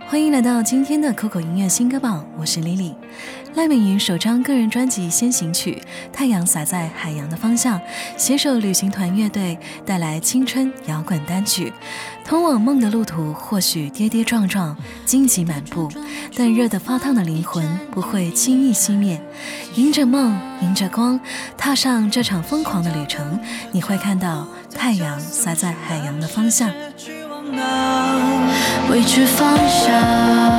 欢迎来到今天的酷狗音乐新歌榜，我是 Lily。赖美云首张个人专辑先行曲《太阳洒在海洋的方向》，携手旅行团乐队带来青春摇滚单曲。通往梦的路途或许跌跌撞撞、荆棘满布，但热得发烫的灵魂不会轻易熄灭。迎着梦，迎着光，踏上这场疯狂的旅程，你会看到太阳洒在海洋的方向。未知方向，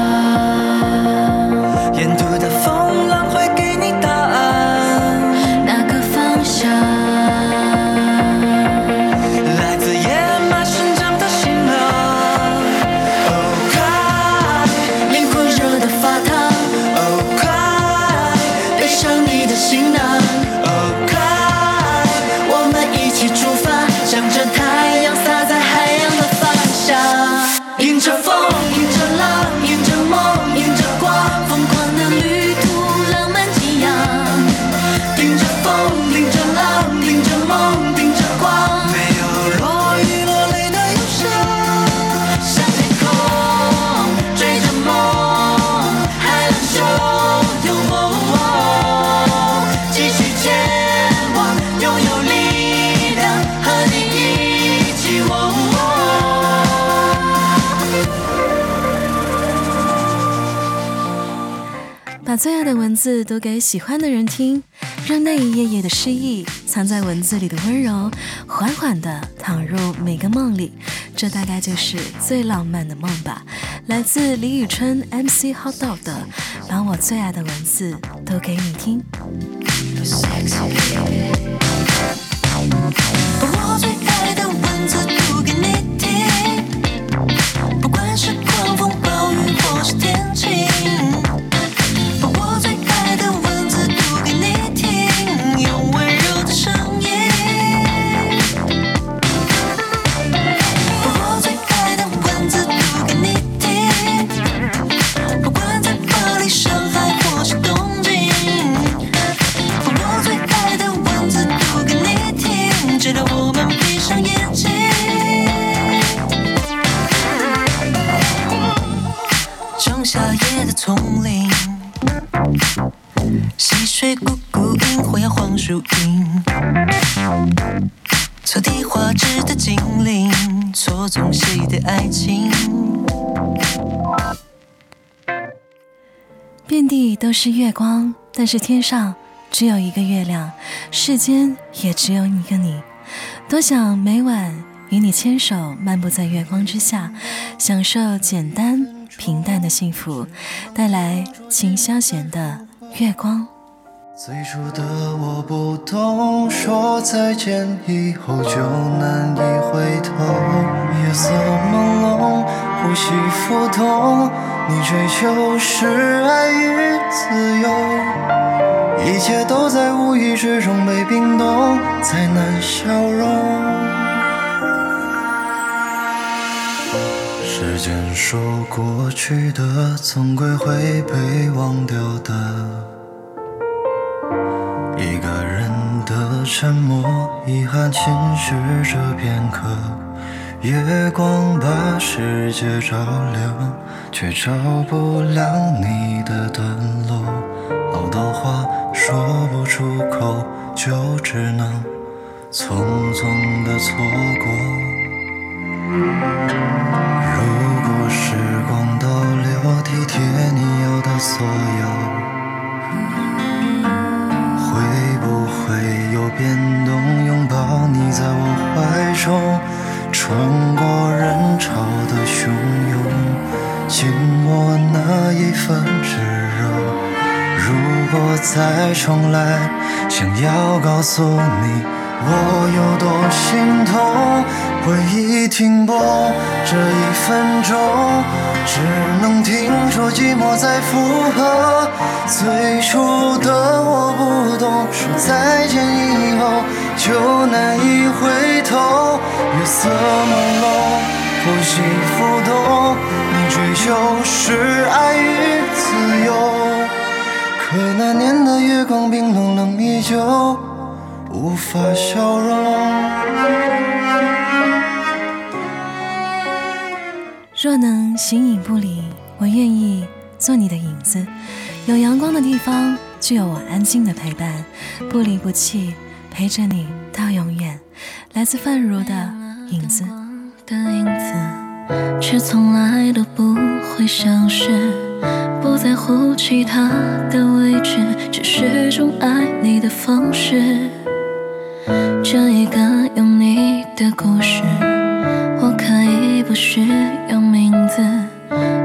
最爱的文字读给喜欢的人听，让那一页页的诗意藏在文字里的温柔，缓缓地躺入每个梦里。这大概就是最浪漫的梦吧。来自李宇春 MC Hot Dog 的《把我最爱的文字读给你听》。把我最爱的文字读给你错综谁的爱情？遍地都是月光，但是天上只有一个月亮，世间也只有一个你。多想每晚与你牵手，漫步在月光之下，享受简单平淡的幸福，带来秦霄贤的《月光》。最初的我不懂，说再见以后就难以回头。夜色朦胧，呼吸浮动，你追求是爱与自由，一切都在无意之中被冰冻，再难消融。时间说过去的，总归会被忘掉的。沉默，遗憾侵蚀着片刻。月光把世界照亮，却照不亮你的段落。好多话说不出口，就只能匆匆的错过。再重来，想要告诉你我有多心痛。回忆停泊这一分钟，只能听说寂寞在附和。最初的我不懂，说再见以后就难以回头。月色朦胧，呼吸浮动，你追求是爱与自由。可那年的月光冰冷冷，依旧无法消融。若能形影不离，我愿意做你的影子，有阳光的地方就有我安静的陪伴，不离不弃，陪着你到永远。来自范茹的影子。的影子，却从来都不会消失，乎其他的位置，只是种爱你的方式。这一个有你的故事，我可以不需要名字，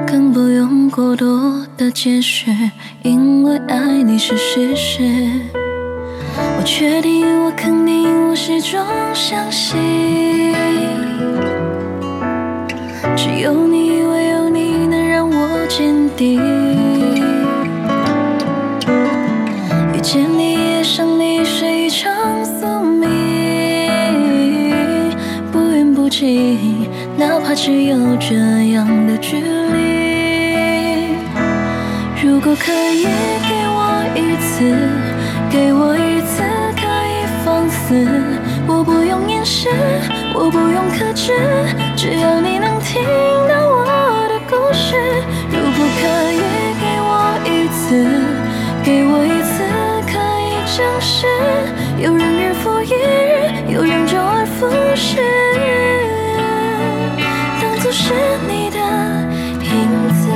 更不用过多的解释，因为爱你是事实。我确定，我肯定，我始终相信，只有你，唯有你能让我坚定。见你，爱上你是一场宿命，不远不近，哪怕只有这样的距离。如果可以给我一次，给我一次可以放肆，我不用掩饰，我不用克制，只要你能听到我的故事。如果可以给我一次，给我一相识，有人日复一日，有人周而复始，当作是你的影子。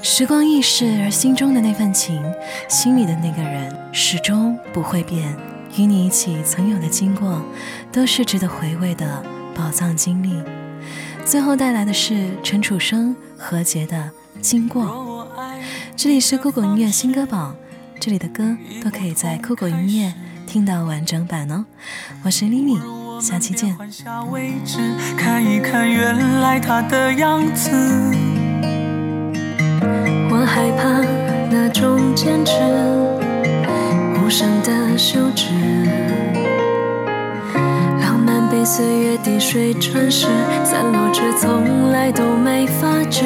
时光易逝，而心中的那份情，心里的那个人，始终不会变。与你一起曾有的经过，都是值得回味的宝藏经历。最后带来的是陈楚生、何洁的《经过》。这里是酷狗音乐新歌榜，这里的歌都可以在酷狗音乐听到完整版哦。我是 Lily，下期见。换下位置，看一看原来他的样子。我害怕那种坚持，无声的休止，浪漫被岁月滴水穿石，散落着从来都没发觉，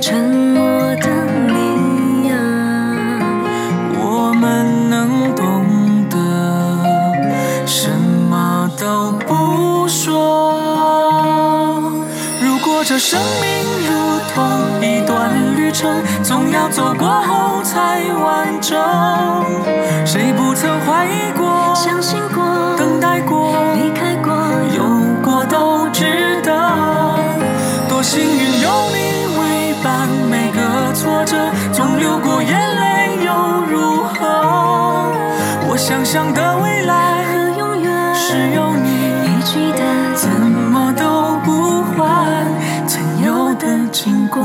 沉默的你呀，我们能懂得，什么都不说。如果这生命如同一段程，总要走过后才完整。谁不曾怀疑过？相信过？等待过？离开过？有过都值得。多幸运有你为伴，每个挫折总流过眼泪又如何？我想象的未来和永远是有你一起的，怎么都不换曾有的经过。